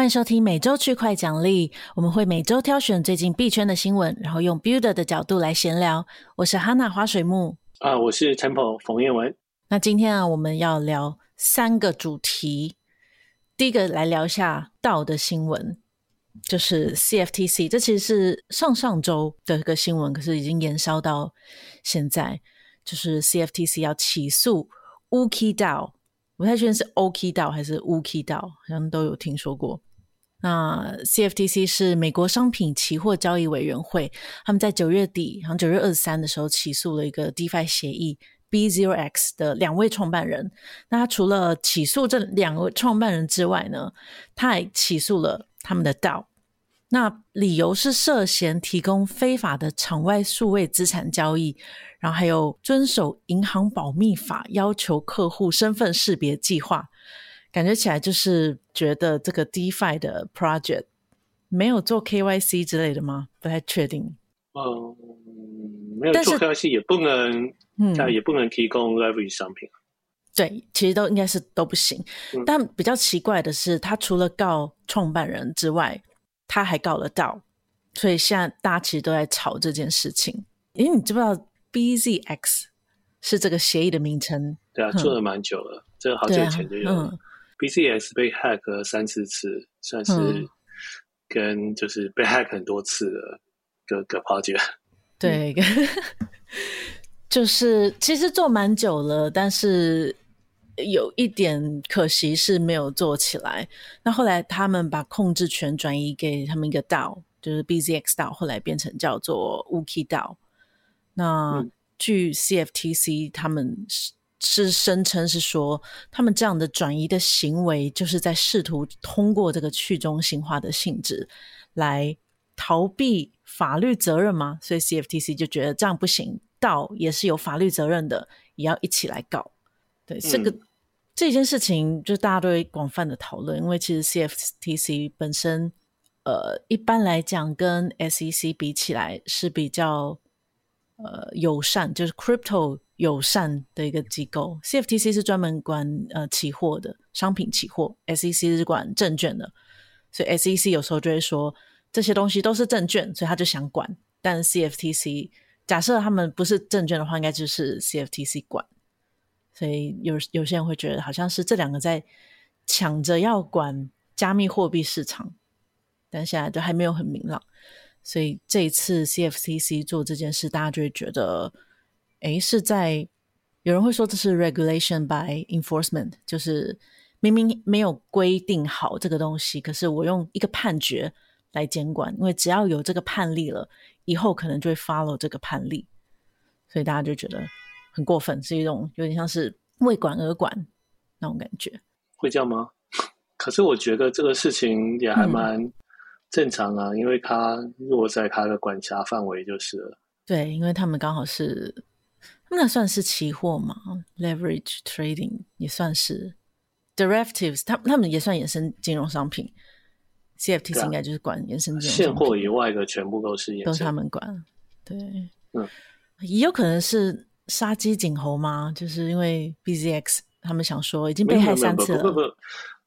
欢迎收听每周区块奖励，我们会每周挑选最近币圈的新闻，然后用 Builder 的角度来闲聊。我是 Hana 花水木啊，我是 Temple 冯彦文。那今天啊，我们要聊三个主题。第一个来聊一下 DAO 的新闻，就是 CFTC，这其实是上上周的一个新闻，可是已经延烧到现在，就是 CFTC 要起诉 Ooki DAO，不太确定是 Ooki DAO 还是 Ooki DAO，好像都有听说过。那 CFTC 是美国商品期货交易委员会，他们在九月底，好像九月二十三的时候起诉了一个 DeFi 协议 B0X 的两位创办人。那他除了起诉这两位创办人之外呢，他还起诉了他们的 DAO。那理由是涉嫌提供非法的场外数位资产交易，然后还有遵守银行保密法要求客户身份识别计划。感觉起来就是觉得这个 DeFi 的 project 没有做 KYC 之类的吗？不太确定。嗯，没有做 KYC 也不能，嗯，也不能提供 leverage 商品。对，其实都应该是都不行。嗯。但比较奇怪的是，他除了告创办人之外，他还告了 DAO，所以现在大家其实都在吵这件事情。因为你知不知道 BZX 是这个协议的名称？对啊，做了蛮久了，这个好久以前就有了。BZX 被 hack 了三四次，算是跟就是被 hack 很多次的个个 project。对，就是其实做蛮久了，但是有一点可惜是没有做起来。那后来他们把控制权转移给他们一个 DAO，就是 BZX DAO，后来变成叫做 Ooki DAO。那据 CFTC 他们是。是声称是说，他们这样的转移的行为，就是在试图通过这个去中心化的性质来逃避法律责任吗？所以 CFTC 就觉得这样不行，DAO 也是有法律责任的，也要一起来告。对，嗯、这个这件事情，就大家都会广泛的讨论，因为其实 CFTC 本身，呃，一般来讲跟 SEC 比起来是比较呃友善，就是 Crypto。友善的一个机构，CFTC 是专门管呃期货的商品期货，SEC 是管证券的，所以 SEC 有时候就会说这些东西都是证券，所以他就想管。但 CFTC 假设他们不是证券的话，应该就是 CFTC 管。所以有有些人会觉得好像是这两个在抢着要管加密货币市场，但现在都还没有很明朗。所以这一次 CFTC 做这件事，大家就会觉得。诶，是在有人会说这是 regulation by enforcement，就是明明没有规定好这个东西，可是我用一个判决来监管，因为只要有这个判例了，以后可能就会 follow 这个判例，所以大家就觉得很过分，是一种有点像是为管而管那种感觉。会这样吗？可是我觉得这个事情也还蛮正常啊，嗯、因为它落在它的管辖范围就是了。对，因为他们刚好是。那算是期货吗？Leverage trading 也算是 derivatives，他他们也算衍生金融商品。CFTC 应该就是管衍生金融商品。现货以外的全部都是，都是他们管。对，嗯，也有可能是杀鸡儆猴吗？就是因为 BZX 他们想说已经被害三次了。不不不，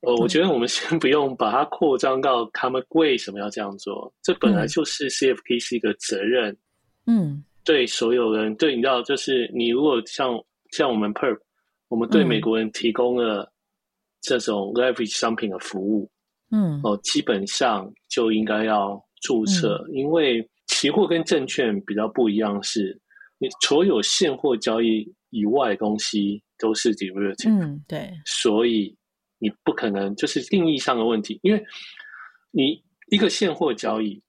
呃，我觉得我们先不用把它扩张到他们为什么要这样做，这本来就是 CFTC 的责任。嗯。对所有人，对，你知道，就是你如果像像我们 Perp，我们对美国人提供了这种 leverage 商品的服务，嗯，哦，基本上就应该要注册，嗯、因为期货跟证券比较不一样是，是你所有现货交易以外的东西都是 derivative，嗯，对，所以你不可能就是定义上的问题，因为你一个现货交易，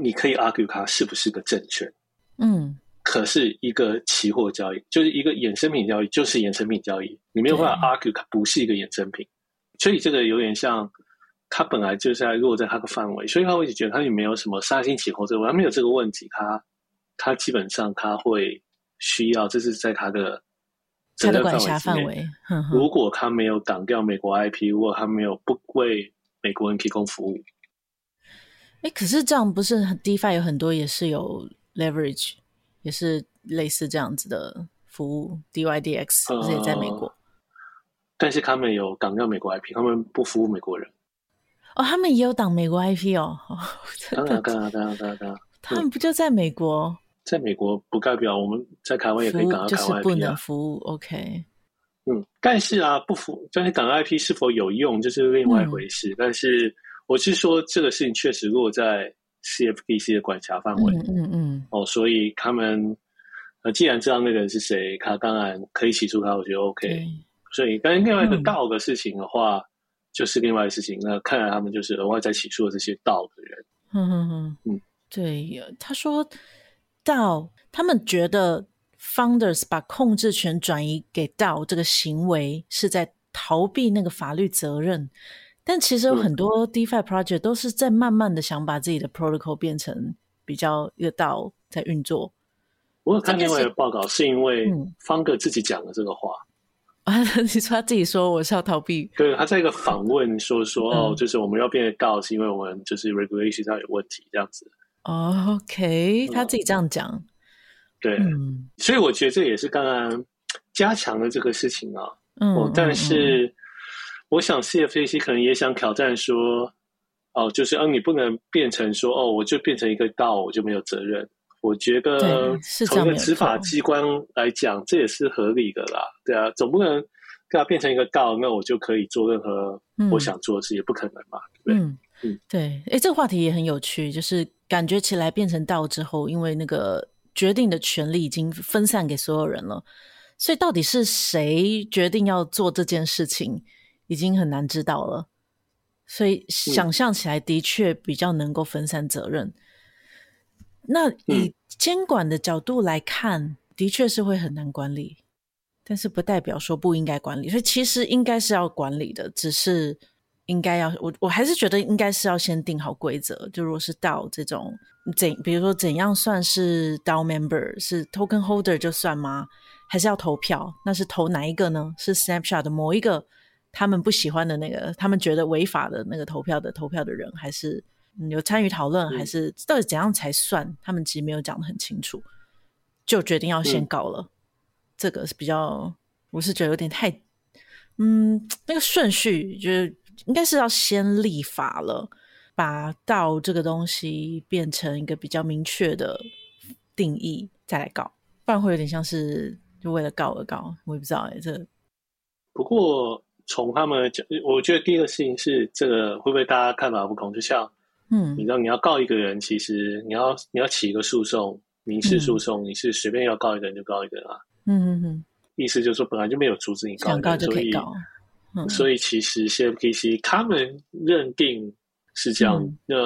你可以 argue 它是不是个证券。嗯，可是一个期货交易就是一个衍生品交易，就是衍生品交易，你没有办法 argue 它不是一个衍生品，所以这个有点像，它本来就是在落在它的范围，所以他会觉得它也没有什么杀心起货这个，它没有这个问题，它它基本上它会需要，这是在它的它的管辖范围。如果它没有挡掉美国 IP，如果它没有不为美国人提供服务，哎，可是这样不是 DeFi 有很多也是有。Leverage 也是类似这样子的服务，DYDX 不是也在美国？呃，但是他们有挡掉美国 IP，他们不服务美国人。哦，他们也有挡美国 IP 哦。当然，当然，当然，当然，他们不就在美国？在美国不代表我们在台湾也可以挡到台湾 IP 啊。就是不能服务，OK。嗯，但是啊，不服，但是挡 IP 是否有用，这是另外一回事。嗯、但是我是说，这个事情确实落在 CFTC 的管辖范围。嗯嗯，嗯哦，所以他们呃，既然知道那个人是谁，他当然可以起诉他，我觉得 OK。所以，但是另外一个道的事情的话，嗯、就是另外的事情。那看来他们就是额外在起诉这些道的人。嗯嗯嗯嗯，对，他说道，他们觉得。Founders 把控制权转移给 DAO 这个行为是在逃避那个法律责任，但其实有很多 DeFi project 都是在慢慢的想把自己的 protocol 变成比较一个 DAO 在运作。我有看另外一个报告，是因为 Founder 自己讲了这个话啊，你说他自己说我是要逃避，对，他在一个访问说说哦，就是我们要变成 DAO 是因为我们就是 regulation 上有问题这样子。OK，他自己这样讲。对，嗯、所以我觉得这也是刚刚加强了这个事情啊。嗯，哦、但是我想 CFTC 可能也想挑战说，哦，就是嗯，你不能变成说，哦，我就变成一个 DAO，我就没有责任。我觉得从一个执法机关来讲，这，也是合理的啦。对啊，总不能给他变成一个 DAO，那我就可以做任何我想做的事，嗯、也不可能嘛。对，嗯，嗯对。哎，这个话题也很有趣，就是感觉起来变成 DAO 之后，因为那个。决定的权利已经分散给所有人了，所以到底是谁决定要做这件事情，已经很难知道了。所以想象起来的确比较能够分散责任。那以监管的角度来看，的确是会很难管理，但是不代表说不应该管理。所以其实应该是要管理的，只是。应该要我，我还是觉得应该是要先定好规则。就如果是 DAO 这种怎，比如说怎样算是 DAO member，是 token holder 就算吗？还是要投票？那是投哪一个呢？是 Snapshot 的某一个他们不喜欢的那个，他们觉得违法的那个投票的投票的人，还是有参与讨论，还是到底怎样才算？他们其实没有讲得很清楚，就决定要先告了。嗯、这个是比较，我是觉得有点太，嗯，那个顺序就是。应该是要先立法了，把 DAO 这个东西变成一个比较明确的定义，再来告，不然会有点像是就为了告而告。我也不知道哎、欸，这不过从他们讲，我觉得第一个事情是这个会不会大家看法不同？就像嗯，你知道你要告一个人，其实你要你要起一个诉讼，民事诉讼，嗯、你是随便要告一个人就告一个人啊。嗯嗯嗯，意思就是说本来就没有阻止你告就可以告。所以其实 CFTC 他们认定是这样，嗯、那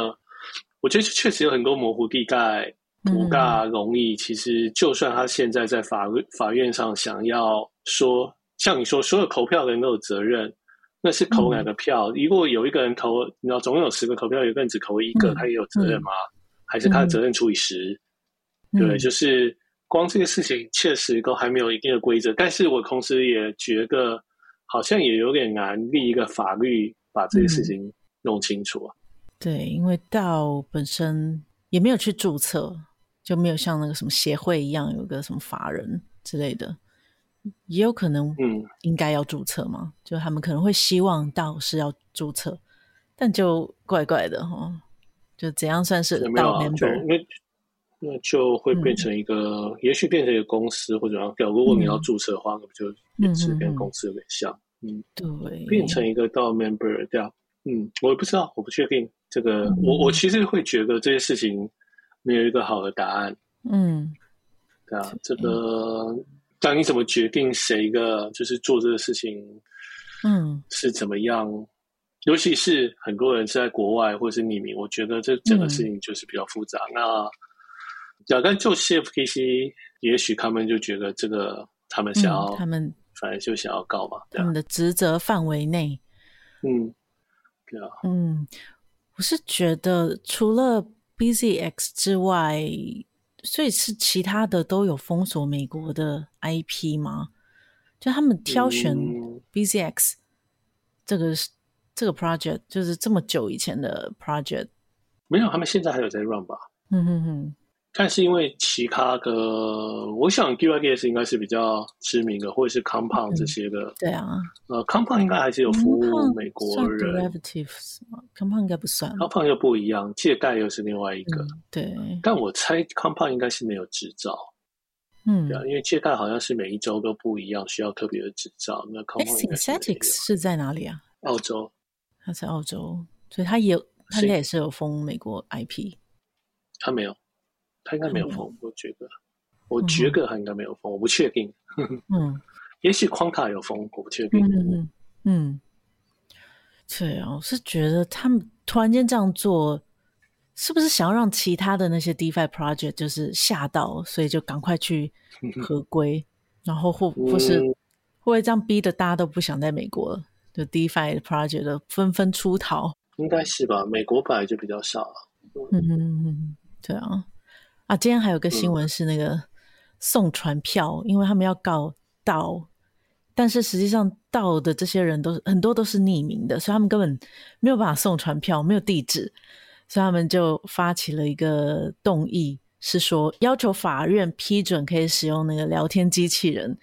我觉得确实有很多模糊地带，不大容易。嗯、其实就算他现在在法法院上想要说，像你说所有投票的人都有责任，那是投哪个票？如果有一个人投，你知道总共有十个投票，有个人只投一个，嗯、他也有责任吗？嗯、还是他的责任除以十？嗯、对，就是光这个事情确实都还没有一定的规则。但是我同时也觉得。好像也有点难立一个法律把这个事情弄清楚啊。嗯、对，因为 DAO 本身也没有去注册，就没有像那个什么协会一样有个什么法人之类的，也有可能嗯应该要注册嘛，嗯、就他们可能会希望 DAO 是要注册，但就怪怪的哈，就怎样算是 DAO member？那就会变成一个，嗯、也许变成一个公司或者要调。如果你要注册的话，那不、嗯、就也是跟公司有点像？嗯，对，变成一个 DAO member 这样。嗯，我也不知道，我不确定这个。嗯、我我其实会觉得这些事情没有一个好的答案。嗯，对啊，这个，当你怎么决定谁一个就是做这个事情？嗯，是怎么样？嗯、尤其是很多人是在国外或是匿名，我觉得这整个事情就是比较复杂。嗯、那假但就 CFTC，也许他们就觉得这个他们想要，嗯、他们反正就想要告嘛，他们的职责范围内，嗯，对啊，嗯，我是觉得除了 BZX 之外，所以是其他的都有封锁美国的 IP 吗？就他们挑选 BZX、嗯、这个这个 project，就是这么久以前的 project，没有，他们现在还有在 run 吧？嗯哼哼。但是因为其他的，我想 DYDX 应该是比较知名的，或者是 Compound 这些的。嗯、对啊，呃，Compound 应该还是有服务美国人。？Compound 应该不算。Compound 又不一样，借贷又是另外一个。嗯、对。但我猜 Compound 应该是没有执照。嗯，对啊，因为借贷好像是每一周都不一样，需要特别的执照。那 Compound Synthetics 是在哪里啊？澳洲。他在澳洲，所以他也他应该也是有封美国 IP。他没有。他应该没有封，我觉得，我觉得他应该没有封，我不确定。嗯，也许框卡有封，我不确定。嗯嗯，对啊，我是觉得他们突然间这样做，是不是想要让其他的那些 DeFi project 就是吓到，所以就赶快去 合规，然后或或是会不会这样逼得大家都不想在美国就 DeFi project 的纷纷出逃？应该是吧，美国本来就比较少。嗯嗯嗯，对啊。啊，今天还有个新闻是那个送传票，嗯、因为他们要告 DAO，但是实际上 DAO 的这些人都是很多都是匿名的，所以他们根本没有办法送传票，没有地址，所以他们就发起了一个动议，是说要求法院批准可以使用那个聊天机器人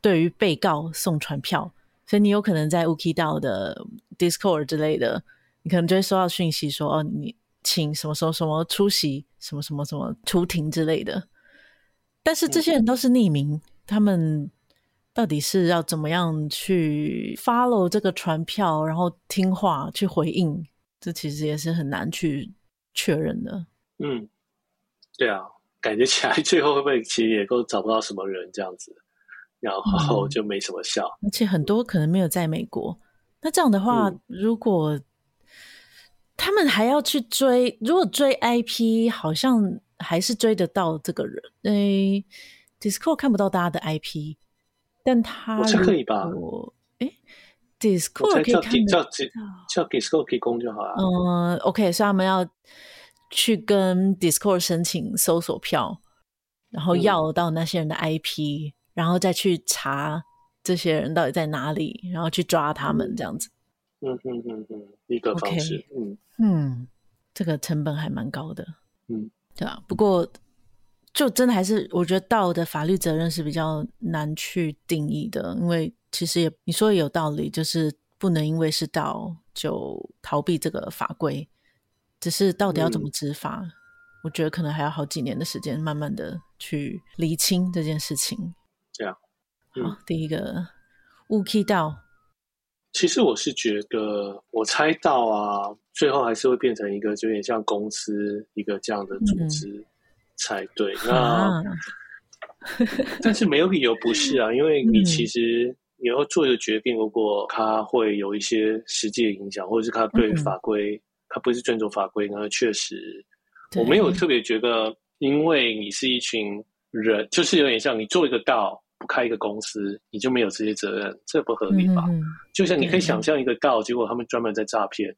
对于被告送传票，所以你有可能在 OokiDAO 的 Discord 之类的，你可能就会收到讯息说哦你。请什么什么什么出席什么什么什么出庭之类的，但是这些人。都是匿名，嗯、他们到底是要怎么样去 follow 这个传票，然后听话去回应，这其实也是很难去确认的。嗯，对啊，感觉起来最后会不会其实也都找不到什么人这样子，然后。就没什么效。嗯、而且很多可能没有在美国，那这样的话，嗯、如果他们还要去追，如果追 IP，好像还是追得到这个人。诶，Discord 看不到大家的 IP，但他我可以吧？诶，Discord 可以看叫叫 Discord 提供就好了。嗯，OK，所以他们要去跟 Discord 申请搜索票，然后要到那些人的 IP，、嗯、然后再去查这些人到底在哪里，然后去抓他们这样子。嗯嗯嗯嗯，一个方式。Okay. 嗯嗯，这个成本还蛮高的。嗯，对啊。不过，就真的还是我觉得 DAO 的法律责任是比较难去定义的，因为其实也你说的有道理，就是不能因为是 DAO 就逃避这个法规。只是到底要怎么执法，嗯、我觉得可能还要好几年的时间，慢慢的去厘清这件事情。这样，嗯、好，第一个 OokiDAO。其实我是觉得，我猜到啊，最后还是会变成一个就有点像公司一个这样的组织才对。嗯、那，但是没有理由不是啊，因为你其实你要做一个决定，如果它会有一些实际的影响，或者是它对法规，它不是遵守法规，那确实我没有特别觉得，因为你是一群人，就是有点像你做一个道。不开一个公司，你就没有这些责任，这不合理吧？嗯、就像你可以想象一个告，结果他们专门在诈骗，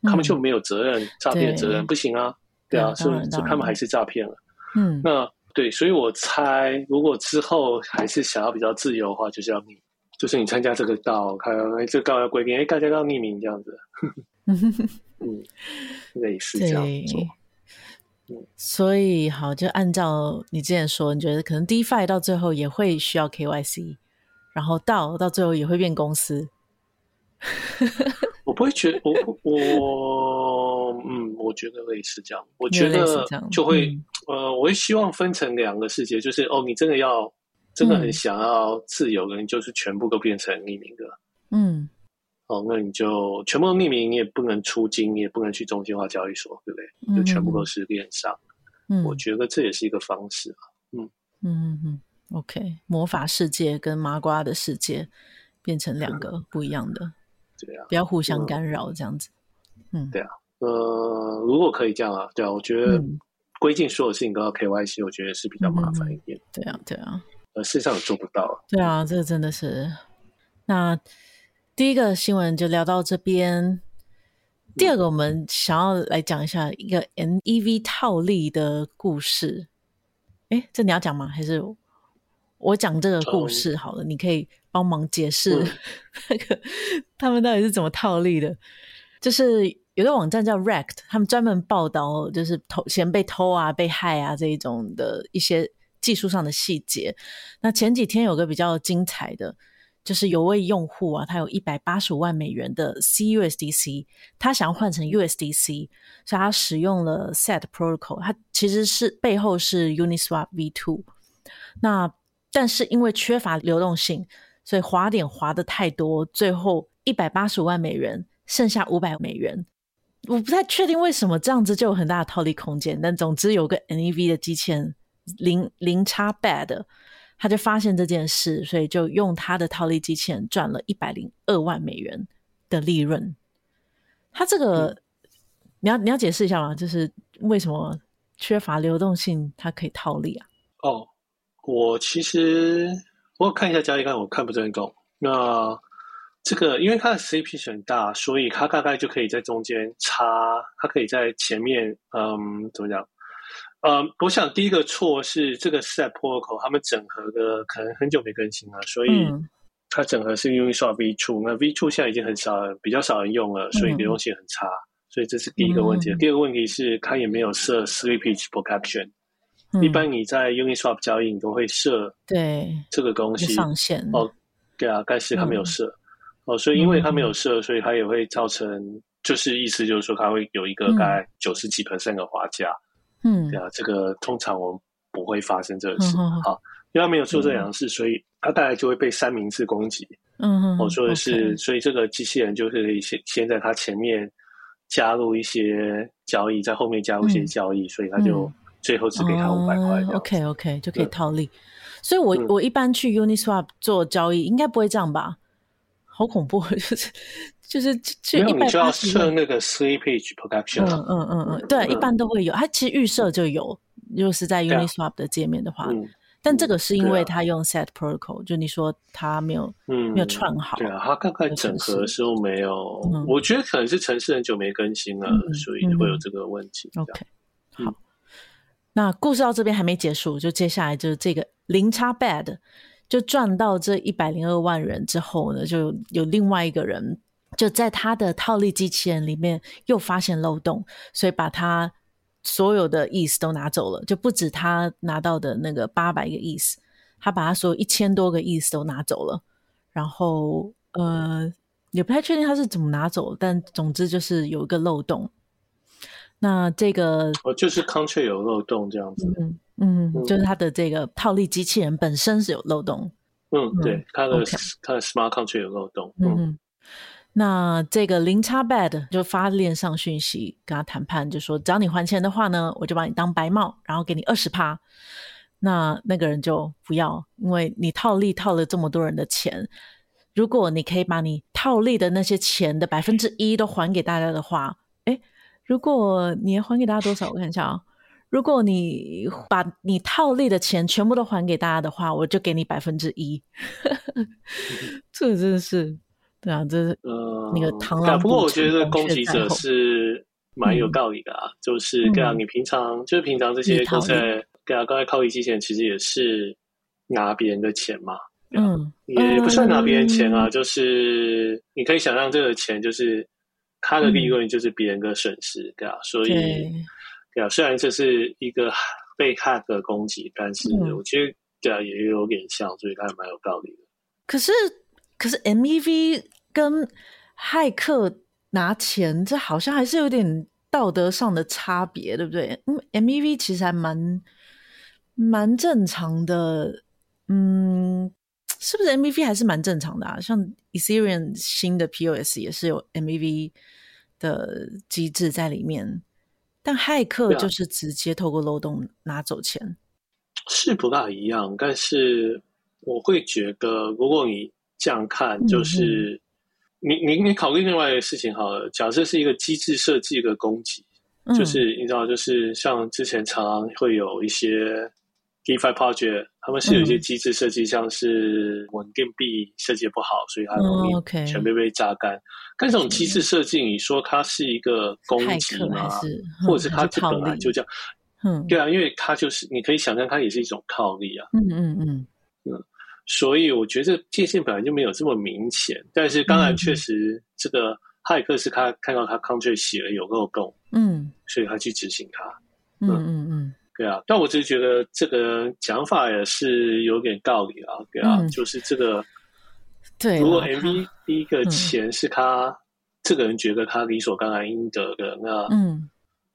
嗯、他们就没有责任，诈骗责任不行啊？对啊，所以他们还是诈骗了。嗯，那对，所以我猜，如果之后还是想要比较自由的话，就是要你，就是你参加这个道，看哎，这个道要规定，哎，大家要匿名这样子。嗯，类似这样做。所以好，就按照你之前说，你觉得可能 DeFi 到最后也会需要 KYC，然后到到最后也会变公司。我不会觉得，我我嗯，我觉得类似这样。我觉得就会、嗯、呃，我会希望分成两个世界，就是哦，你真的要真的很想要自由的，你就是全部都变成匿名的。嗯。哦，那你就全部都匿名，你也不能出金，你也不能去中心化交易所，对不对？嗯、就全部都是链上。嗯，我觉得这也是一个方式啊。嗯嗯嗯 OK，魔法世界跟麻瓜的世界变成两个不一样的，嗯、对啊，不要互相干扰这样子。嗯，嗯对啊，呃，如果可以这样啊，对啊，我觉得规定所有事情都要 KYC，我觉得是比较麻烦一点。对啊，对啊，呃，事实上也做不到。对啊，这个真的是那。第一个新闻就聊到这边。第二个，我们想要来讲一下一个 NEV 套利的故事。哎，这你要讲吗？还是我讲这个故事好了？嗯、你可以帮忙解释 那个他们到底是怎么套利的。就是有个网站叫 Wrecked，他们专门报道就是偷钱被偷啊、被害啊这一种的一些技术上的细节。那前几天有个比较精彩的，就是有位用户啊，他有一百八十五万美元的 CUSDC，他想要换成 USDC，所以他使用了 Set Protocol，它其实是背后是 Uniswap V2。那但是因为缺乏流动性，所以滑点滑得太多，最后一百八十五万美元剩下五百美元。我不太确定为什么这样子就有很大的套利空间，但总之有个 NEV 的机器人零零差 bad。他就发现这件事，所以就用他的套利机器人赚了一百零二万美元的利润。他这个、嗯、你要你要解释一下吗？就是为什么缺乏流动性，它可以套利啊？哦，我其实我看一下交易看，我看不是很懂。那这个因为它的 CP 很大，所以它大概就可以在中间差，它可以在前面，嗯，怎么讲？呃，我想第一个错是这个 Set Protocol 他们整合的可能很久没更新了，所以它整合是 Uniswap V2，那 V2 现在已经很少人，比较少人用了，所以流动性很差，所以这是第一个问题。嗯、第二个问题是它也没有设 Slippage Protection，、嗯、一般你在 Uniswap 交易你都会设对这个东西上限哦，对啊，但是它没有设、嗯、哦，所以因为它没有设，所以它也会造成就是意思就是说它会有一个大概九十几 percent 的滑价。嗯，对啊，这个通常我们不会发生这个事，嗯、好，因为他没有做这两样事，嗯、所以他大概就会被三明治攻击。嗯哼，我说的是.所以这个机器人就是先先在他前面加入一些交易，在后面加入一些交易，嗯、所以他就最后只给他五百块。OK OK 就可以套利。所以我我一般去 Uniswap 做交易，应该不会这样吧？好恐怖，就是。就是就你就要设那个 Slippage Protection。嗯嗯嗯嗯，对，一般都会有。它其实预设就有，如果是在 Uniswap 的界面的话，但这个是因为它用 Set Protocol，就你说它没有没有串好。对啊，它刚刚整合的时候没有，我觉得可能是城市很久没更新了，所以会有这个问题。OK，好，那故事到这边还没结束，就接下来就是这个零差 Bad 就赚到这一百零二万人之后呢，就有另外一个人。就在他的套利机器人里面又发现漏洞，所以把他所有的 ETH 都拿走了，就不止他拿到的那个八百个 ETH，他把他所有一千多个 ETH 都拿走了。然后呃，也不太确定他是怎么拿走，但总之就是有一个漏洞。那这个哦，就是 contract 有漏洞这样子。嗯嗯，嗯，就是他的这个套利机器人本身是有漏洞。嗯，对，他的他的 smart contract 有漏洞。嗯。嗯那这个零差 bad 就发链上讯息跟他谈判，就说只要你还钱的话呢，我就把你当白帽，然后给你二十趴。那那个人就不要，因为你套利套了这么多人的钱，如果你可以把你套利的那些钱的百分之一都还给大家的话，诶，如果你要还给大家多少？我看一下啊，如果你把你套利的钱全部都还给大家的话，我就给你百分之一。这个真的是。对啊，这是呃那个螳螂。不过我觉得这个攻击者是蛮有道理的啊，嗯、就是对啊，你平常、嗯、就是平常这些都在对啊，刚才靠利机器人其实也是拿别人的钱嘛，嗯，也不算拿别人钱啊，嗯、就是你可以想象这个钱就是他的利润就是别人的损失，对啊，所以对，啊，虽然这是一个被骇客攻击，但是我觉得对啊也有点像，所以他还蛮有道理的。可是。可是 MEV 跟骇客拿钱，这好像还是有点道德上的差别，对不对？嗯，MEV 其实还蛮蛮正常的，嗯，是不是 MEV 还是蛮正常的啊？像 Ethereum 新的 POS 也是有 MEV 的机制在里面，但骇客就是直接透过漏洞拿走钱，是不大一样。但是我会觉得，如果你这样看就是，嗯、你你你考虑另外一个事情好了。假设是一个机制设计的攻击，嗯、就是你知道，就是像之前常常会有一些 DeFi project，他们是有一些机制设计，像是稳定币设计不好，所以它容易全被被榨干。但这种机制设计，你说它是一个攻击吗？嗯、或者是它这本来就这样？嗯，对啊，因为它就是你可以想象，它也是一种套利啊。嗯嗯嗯嗯。所以我觉得界限本来就没有这么明显，但是当然确实这个骇客是他看到他 contract 写了有漏洞，嗯，所以他去执行它，嗯嗯嗯，对啊，但我只是觉得这个讲法也是有点道理啊，对啊，嗯、就是这个，对，如果 MVP 第一个钱是他、嗯、这个人觉得他理所当然应得的，那嗯，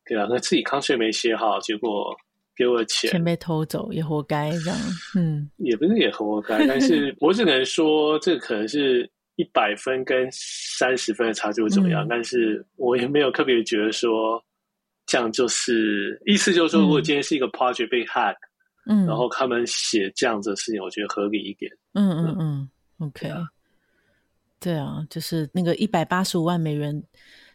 对啊，那自己 contract 没写好，结果给我钱，钱被偷走也活该这样，嗯，也不是也活该，但是 我只能说这可能是。一百分跟三十分的差距会怎么样？嗯、但是我也没有特别觉得说这样就是意思就是说，如果今天是一个 project 被 hack，嗯，然后他们写这样子的事情，我觉得合理一点。嗯嗯嗯，OK，对啊，就是那个一百八十五万美元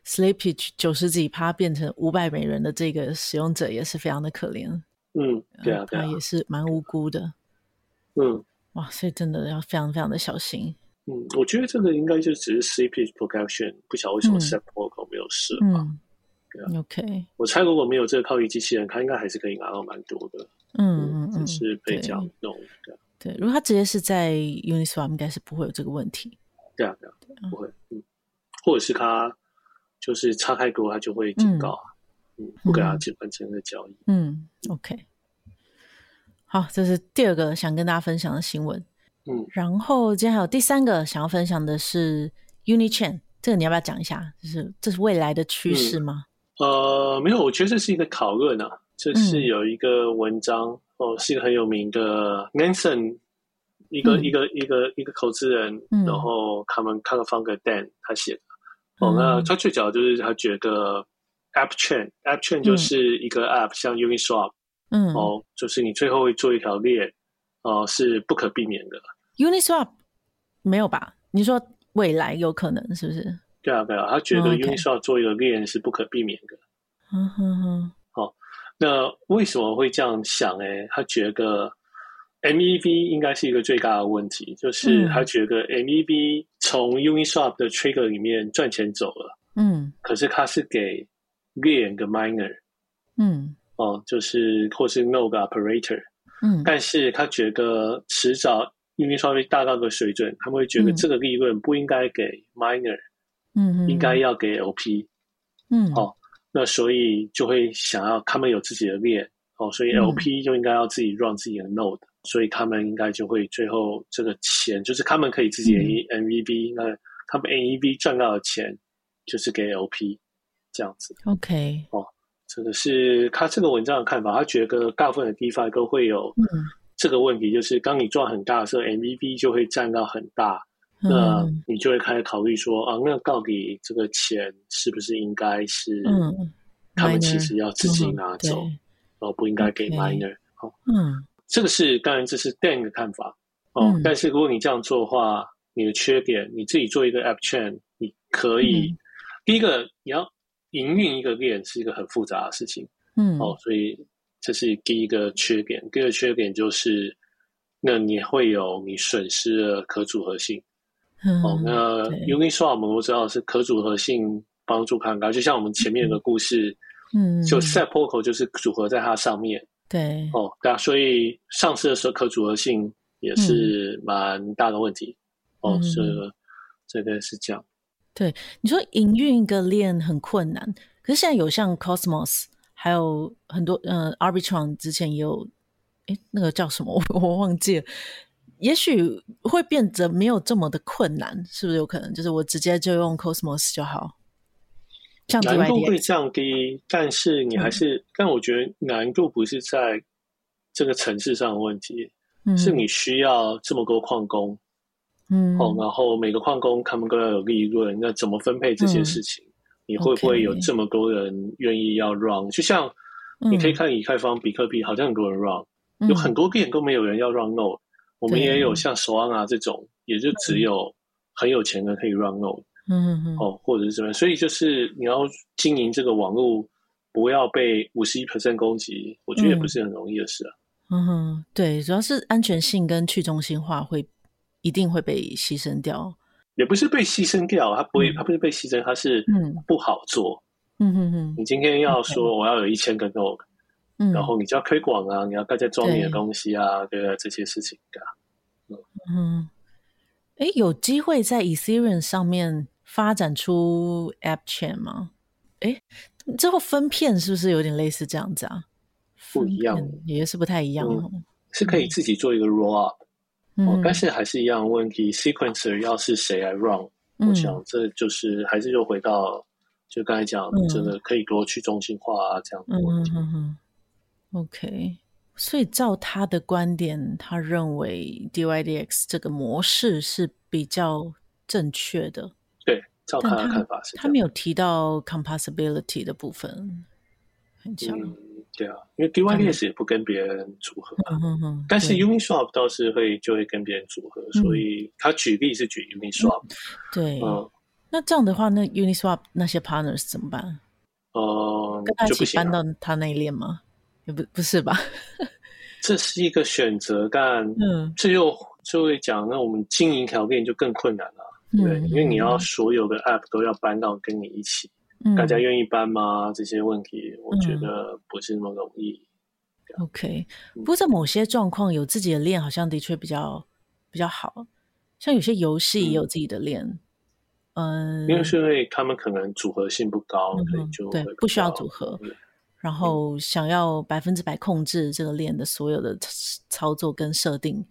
slippage 九十几趴变成五百美元的这个使用者也是非常的可怜。嗯，对啊，对啊，他也是蛮无辜的。嗯，哇，所以真的要非常非常的小心。嗯，我觉得这个应该就只是 slippage protection，不晓得为什么 set protocol 没有事吧？嗯、，OK。我猜如果没有这个靠移机器人，他应该还是可以拿到蛮多的。嗯嗯嗯，只是被这样弄。对，对，如果他直接是在 Uniswap，应该是不会有这个问题。对啊，对啊，不会。嗯，或者是他就是差太多，他就会警告，啊，嗯，不给他完成的交易。嗯，OK。好，这是第二个想跟大家分享的新闻。嗯，然后接下来还有第三个想要分享的是 Unichain，这个你要不要讲一下？就是这是未来的趋势吗？嗯、呃，没有，我觉得这是一个讨论啊。这是有一个文章、嗯、哦，是一个很有名的 Nansen，一个、嗯、一个一个一个投资人，嗯、然后他们看了方格 Dan 他写的。哦，嗯、那他最早就是他觉得 App Chain，App Chain 就是一个 App，、嗯、像 Uniswap，嗯，哦，就是你最后会做一条链，哦、呃，是不可避免的。Uniswap 没有吧？你说未来有可能是不是？对啊，对啊，他觉得 Uniswap 做一个链是不可避免的。嗯哼哼。好，那为什么会这样想？哎，他觉得 MEV 应该是一个最大的问题，就是他觉得 MEV 从 Uniswap 的 Trigger 里面赚钱走了。嗯。可是他是给链的 Miner。嗯。哦，就是或是 Node Operator。嗯。但是他觉得迟早。Uniswap 大到个水准，他们会觉得这个利润不应该给 miner，嗯，应该要给 LP，嗯，哦，那所以就会想要他们有自己的链，哦，所以 LP 就应该要自己 run 自己的 node，嗯，所以他们应该就会最后这个钱就是他们可以自己 MEV，嗯，那他们 MEV 赚到的钱就是给 LP 这样子，OK，哦，这个是他这个文章的看法，他觉得大部分的 DeFi 都会有，嗯。这个问题就是，当你赚很大的时候，MEV 就会占到很大，嗯、那你就会开始考虑说，啊，那到底这个钱是不是应该是，他们其实要自己拿走，嗯、然后不应该给 miner。好，嗯，这个是当然这是 Dan 的看法哦。嗯、但是如果你这样做的话，你的缺点，你自己做一个 App Chain，你可以，嗯、第一个你要营运一个链是一个很复杂的事情，嗯，哦，所以。这是第一个缺点，第二个缺点就是，那你会有你损失的可组合性。嗯、哦，那 Uniswap 我们都知道是可组合性帮助很高，就像我们前面的故事，嗯，就 Set Protocol 就是组合在它上面。对，哦，对啊，所以上市的时候可组合性也是蛮大的问题。嗯、哦，是这个是这样。对，你说营运一个链很困难，可是现在有像 Cosmos。还有很多，嗯、呃，Arbitron 之前也有，哎，那个叫什么？我我忘记了。也许会变得没有这么的困难，是不是有可能？就是我直接就用 Cosmos 就好，降低难度会降低，但是你还是，嗯、但我觉得难度不是在这个层次上的问题，嗯、是你需要这么多矿工，嗯，哦，然后每个矿工他们都要有利润，那怎么分配这些事情？嗯你会不会有这么多人愿意要 run？Okay. 就像你可以看以太坊、比特币，好像很多人 run，、嗯、有很多店都没有人要 run node。我们也有像 Swan 啊这种，也就只有很有钱的可以 run node。嗯嗯哦，或者是什么？所以就是你要经营这个网络，不要被五十一 percent 攻击，我觉得也不是很容易的事啊。嗯哼，对，主要是安全性跟去中心化会一定会被牺牲掉。也不是被牺牲掉，它不会，它不是被牺牲，它是不好做。嗯哼哼。你今天要说我要有一千个 node，嗯，然后你就要推广啊，你要大家装你的东西啊，对不对？这些事情。嗯。哎，有机会在 Ethereum 上面发展出 App Chain 吗？哎，之后分片是不是有点类似这样子啊？不一样，也是不太一样哦。嗯、是可以自己做一个 roll up，、嗯哦、但是还是一样问题。嗯、Sequencer 要是谁来 run，、嗯、我想这就是还是又回到就刚才讲、嗯、这个可以多去中心化啊这样的问题。嗯嗯嗯、OK，所以照他的观点，他认为 DYDX 这个模式是比较正确的。对，照他的看法是他，他没有提到 composability 的部分，很强。嗯对啊，因为 DYDX 也不跟别人组合，嗯嗯嗯，但是 Uniswap 倒是会就会跟别人组合，嗯、所以他举例是举 Uniswap，、嗯、对，嗯，那这样的话，那 Uniswap 那些 partners 怎么办？呃，跟他一起搬到他那一链吗？也不不是吧？这是一个选择，但嗯，这又就会讲，那我们经营条件就更困难了，对，嗯、因为你要所有的 App 都要搬到跟你一起。大家愿意搬吗？这些问题，我觉得不是那么容易。嗯、OK，不过在某些状况，有自己的链好像的确比较比较好。像有些游戏也有自己的链，嗯，因为是因为他们可能组合性不高，嗯、所以就对不需要组合。嗯、然后想要百分之百控制这个链的所有的操作跟设定，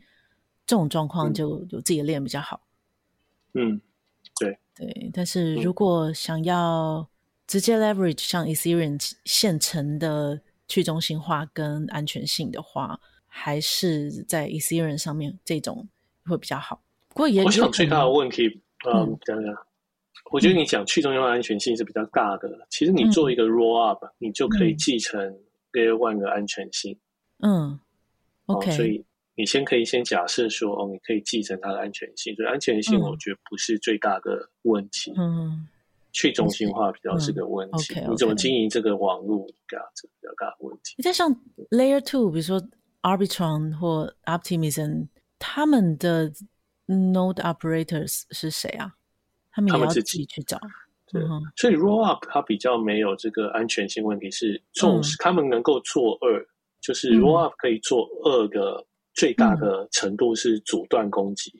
这种状况就有自己的链比较好。嗯，对。对，但是如果想要直接 leverage 像 Ethereum 现成的去中心化跟安全性的话，还是在 Ethereum 上面这种会比较好。不过也我想最大的问题，嗯，讲讲、嗯，我觉得你讲去中心化安全性是比较大的。嗯、其实你做一个 roll up，、嗯、你就可以继承 Layer One 的安全性。嗯，OK，、哦、所以你先可以先假设说，哦，你可以继承它的安全性。所以安全性，我觉得不是最大的问题。嗯。嗯去中心化比较是个问题，嗯 okay, okay. 你怎么经营这个网络，这样子比较大的问题。你在像 Layer Two，比如说 Arbitron 或 Optimism，他们的 Node Operators 是谁啊？他们也要自己去找。对，所以 Roll Up 它比较没有这个安全性问题，是重视他们能够做二，就是 Roll Up 可以做二的最大的程度是阻断攻击。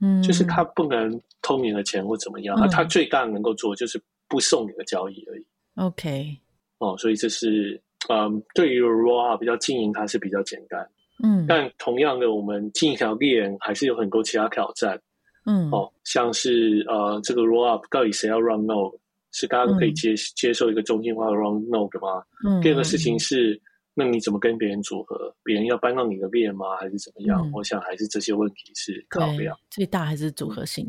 嗯，就是他不能偷你的钱或怎么样，那、嗯、他最大能够做就是不送你的交易而已。OK，哦，所以这是嗯，对于 Roll up 比较经营它是比较简单。嗯，但同样的，我们经营一条链还是有很多其他挑战。嗯，哦，像是呃，这个 Roll Up 到底谁要 Run Node？是大家都可以接、嗯、接受一个中心化的 Run Node 吗？嗯，第二个事情是。那你怎么跟别人组合？别人要搬到你的链吗？还是怎么样？嗯、我想还是这些问题是考量。最大还是组合性。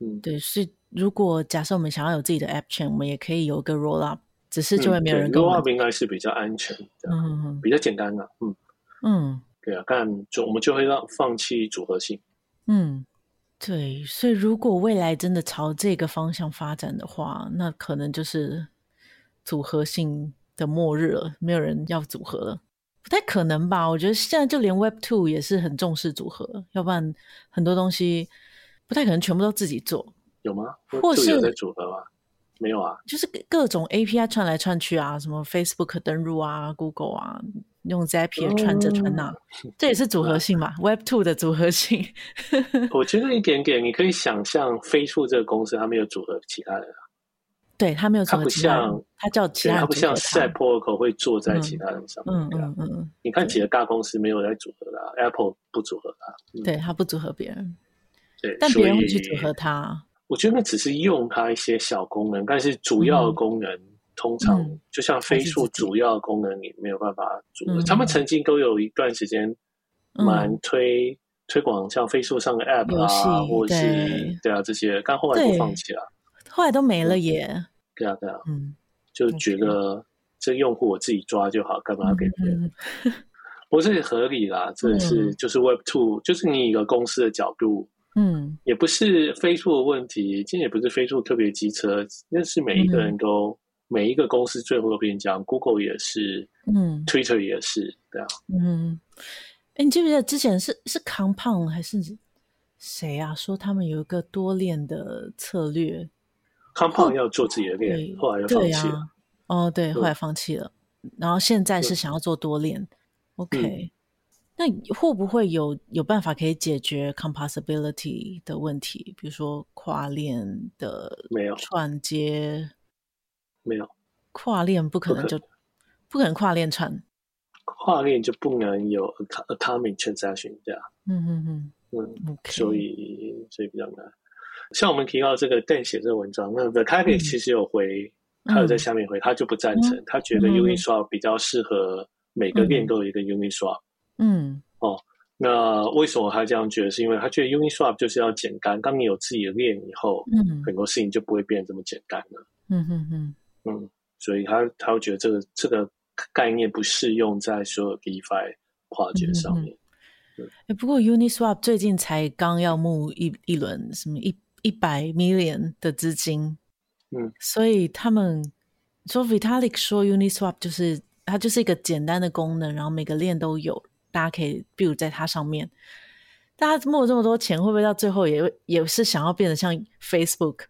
嗯，对。是如果假设我们想要有自己的 App Chain，我们也可以有个 Roll Up，只是就会没有人跟 Roll Up 应该是比较安全，嗯，比较简单的。嗯嗯，对啊，但就我们就会让放弃组合性。嗯，对。所以如果未来真的朝这个方向发展的话，那可能就是组合性。的末日了，没有人要组合了，不太可能吧？我觉得现在就连 Web Two 也是很重视组合，要不然很多东西不太可能全部都自己做。有吗？或是有在组合吗？没有啊，就是各种 API 串来串去啊，什么 Facebook 登入啊，Google 啊，用 Zapier 串这串那，嗯、这也是组合性嘛、啊、？Web Two 的组合性，我觉得一点点，你可以想象，Facebook 这个公司，它没有组合其他人。对它没有，他不像它叫其他，它不像 SEP Protocol 会坐在其他人上面。嗯嗯嗯，你看几个大公司没有在组合的，Apple 不组合他，对它不组合别人，对，但别人会去组合它。我觉得那只是用它一些小功能，但是主要的功能通常就像飞速主要功能你没有办法组合。他们曾经都有一段时间蛮推推广像飞速上的 App 啊，或者是对啊这些，但后来都放弃了。后来都没了耶。对啊，对啊，嗯，就觉得这用户我自己抓就好，干嘛要给别人？不是合理啦，这是就是 Web Two，就是你一个公司的角度，嗯，也不是 Facebook 的问题，今天也不是 Facebook 特别机车，那是每一个人都每一个公司最后都变这样，Google 也是，嗯，Twitter 也是，对啊，嗯，哎，你记不记得之前是是 Compound 还是谁啊？说他们有一个多链的策略。Compound 要做自己的链，后来又放弃了。哦，对，后来放弃了。然后现在是想要做多链。OK，那会不会有有办法可以解决 composability 的问题？比如说跨链的没有串接，没有跨链不可能就不可，能跨链串，跨链就不能有 atomic transaction 这样。嗯嗯嗯嗯.所以所以比较难。像我们提到这个 Dan 写这个文章，那 Vitalik 其实有回，嗯、他有在下面回，他就不赞成，嗯、他觉得 Uniswap 比较适合每个链都有一个 Uniswap。嗯，哦，那为什么他这样觉得？是因为他觉得 Uniswap 就是要简单，当你有自己的链以后，嗯，很多事情就不会变得这么简单了。嗯嗯嗯嗯，所以他他会觉得这个这个概念不适用在所有 DeFi 跨界上面。哎、嗯，不过 Uniswap 最近才刚要募一一轮什么一。一百 million 的资金，嗯，所以他们说 Vitalik 说 Uniswap 就是它就是一个简单的功能，然后每个链都有，大家可以比如在它上面，大家募了这么多钱，会不会到最后也也是想要变得像 Facebook，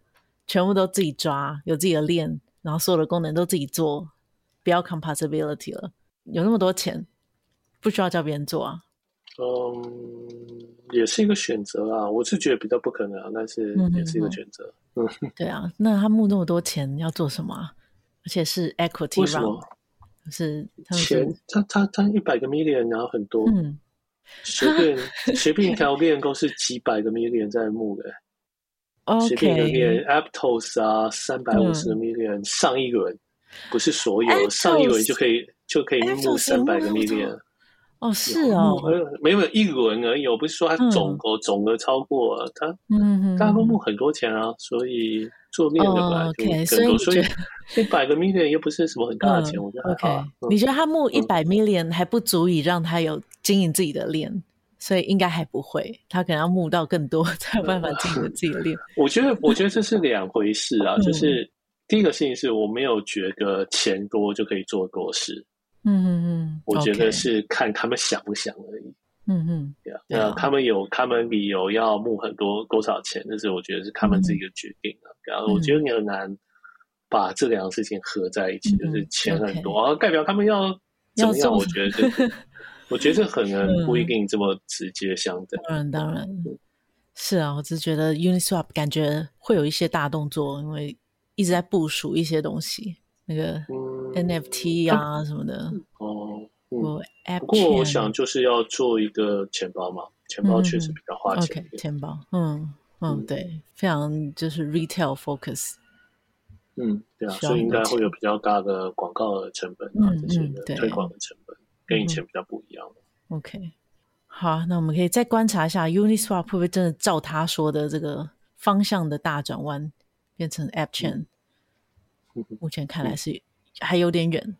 全部都自己抓，有自己的链，然后所有的功能都自己做，不要 composability 了，有那么多钱，不需要叫别人做啊？嗯。也是一个选择啊，我是觉得比较不可能，但是也是一个选择。嗯，嗯对啊，那他募那么多钱要做什么？而且是 equity，为什么？是，是钱，他他他一百个 million，然后很多，嗯，随便 随便一条链都是几百个 million 在募的。随便一个链，Aptos 啊，三百五十个 million，上一轮，不是所有，Aptos, 上一轮就可以就可以募三百个 million。哦，是哦，没有一轮而已。我不是说他总额、嗯、总额超过他，嗯，大家都募很多钱啊，所以做链的本来就更多，哦 okay, 所以一百个 million 又不是什么很大的钱，嗯、我觉得还好。Okay, 嗯、你觉得他募一百 million 还不足以让他有经营自己的链，所以应该还不会，他可能要募到更多 才有办法进入自己的链。我觉得，我觉得这是两回事啊。就是第一个事情是我没有觉得钱多就可以做多事。嗯嗯嗯，我觉得是看他们想不想而已。嗯嗯，对啊，那他们有他们理由要募很多多少钱，但是我觉得是他们自己的决定啊。然后我觉得你很难把这两个事情合在一起，就是钱很多，然后代表他们要怎么样？我觉得，我觉得这可能不一定这么直接相等。当然，当然是啊，我只是觉得 Uniswap 感觉会有一些大动作，因为一直在部署一些东西。那个 NFT 啊什么的哦，我 App 不过我想就是要做一个钱包嘛，钱包确实比较花钱。OK，钱包，嗯嗯，对，非常就是 retail focus。嗯，对啊，所以应该会有比较大的广告的成本啊，这些的推广的成本跟以前比较不一样。OK，好，那我们可以再观察一下 Uniswap 会不会真的照他说的这个方向的大转弯，变成 App Chain。目前看来是还有点远，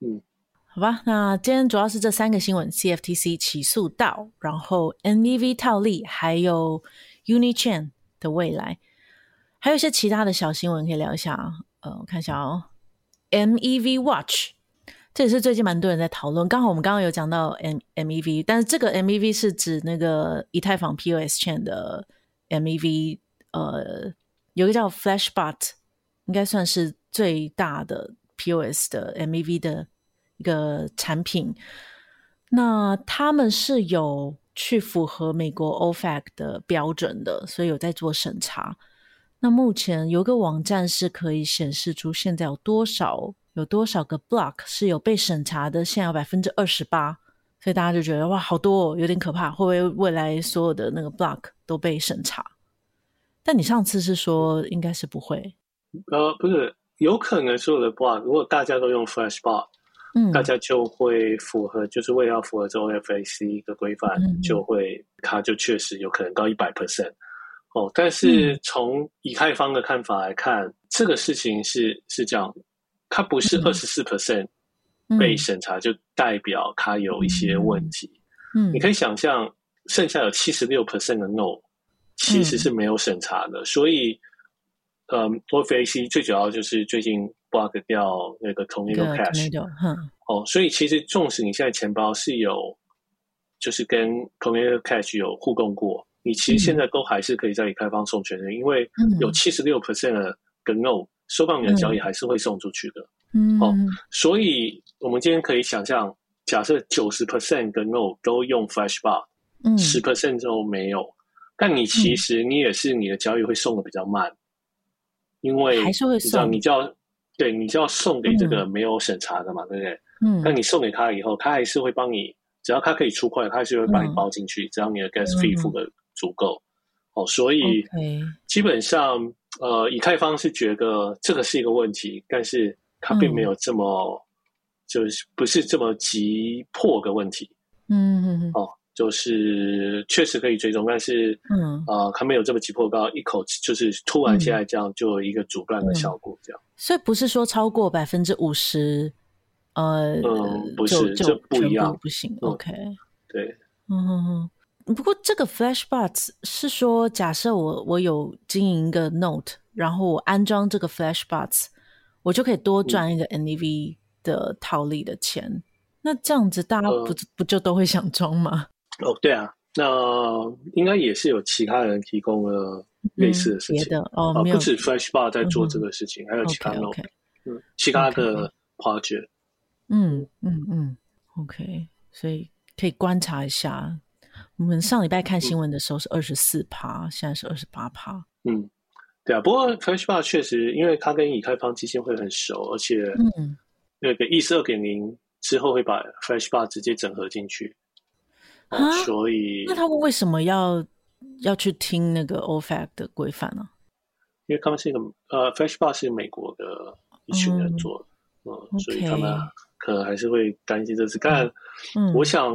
嗯，好吧。那今天主要是这三个新闻：CFTC 起诉 DAO，然后 MEV 套利，还有 Unichain 的未来，还有一些其他的小新闻可以聊一下。呃，我看一下哦，MEV Watch，这也是最近蛮多人在讨论。刚好我们刚刚有讲到 M MEV，但是这个 MEV 是指那个以太坊 POS 链的 MEV，呃，有个叫 Flashbot，应该算是。最大的 POS 的 MEV 的一个产品，那他们是有去符合美国 OFAC 的标准的，所以有在做审查。那目前有个网站是可以显示出现在有多少有多少个 block 是有被审查的，现在有百分之二十八，所以大家就觉得哇，好多哦，有点可怕，会不会未来所有的那个 block 都被审查？但你上次是说应该是不会，呃，不是。有可能所有的 block，如果大家都用 Flash block，嗯，大家就会符合，就是为了要符合这 OFAC 的规范，嗯，就会它就确实有可能到一百 percent 哦。但是从以太坊的看法来看，嗯，这个事情是是这样，它不是二十四 percent 被审查，嗯，就代表它有一些问题。嗯，你可以想象，剩下有七十六 percent 的 No，其实是没有审查的，嗯，所以。嗯，OFAC 最主要就是最近 block 掉那个 Tornado Cash，哦，所以其实纵使你现在钱包是有，就是跟 Tornado Cash 有互动过，你其实现在都还是可以在以太坊送权的，因为有七十六 percent 的跟 No 收到你的交易还是会送出去的。嗯，哦，所以我们今天可以想象，假设九十 percent 跟 node 都用 Flashbar，嗯，十 percent 之后没有，但你其实你也是你的交易会送的比较慢，因为还是会送，你就要对你就要送给这个没有审查的嘛，对不对？嗯，但你送给他以后，他还是会帮你，只要他可以出块，他还是会把你包进去，只要你的 gas fee 付的足够。哦，所以基本上，呃，以太坊是觉得这个是一个问题，但是它并没有这么，嗯、就是不是这么急迫的问题。嗯嗯嗯。哦，就是确实可以追踪，但是，嗯，呃，它没有这么急迫到一口气，就是突然现在这样就有一个阻断的效果，这样、嗯。所以不是说超过百分之五十，呃，嗯，不是，这不一样，不行。嗯、OK，对，嗯嗯嗯。不过这个 Flashbots 是说，假设我我有经营一个 Note，然后我安装这个 Flashbots，我就可以多赚一个 NAV 的套利的钱。嗯、那这样子大家不、呃、不就都会想装吗？哦，对啊，那应该也是有其他人提供了类似的事情、哦，不止 Flashbot 在做这个事情，嗯、还有其他 Note. 嗯，其他的 project，嗯嗯嗯，OK，所以可以观察一下。我们上礼拜看新闻的时候是二十四趴，嗯、现在是二十八趴。嗯，对啊。不过 Flashbar 确实，因为它跟以太坊基金会很熟，而且嗯那个 ETH 二点零之后会把 Flashbar 直接整合进去。啊、哦，所以那他们为什么要要去听那个 OFAC 的规范呢？因为他们是一个呃，Flashbar 是美国的一群人做的，嗯.所以他们可能还是会担心这次。但我想。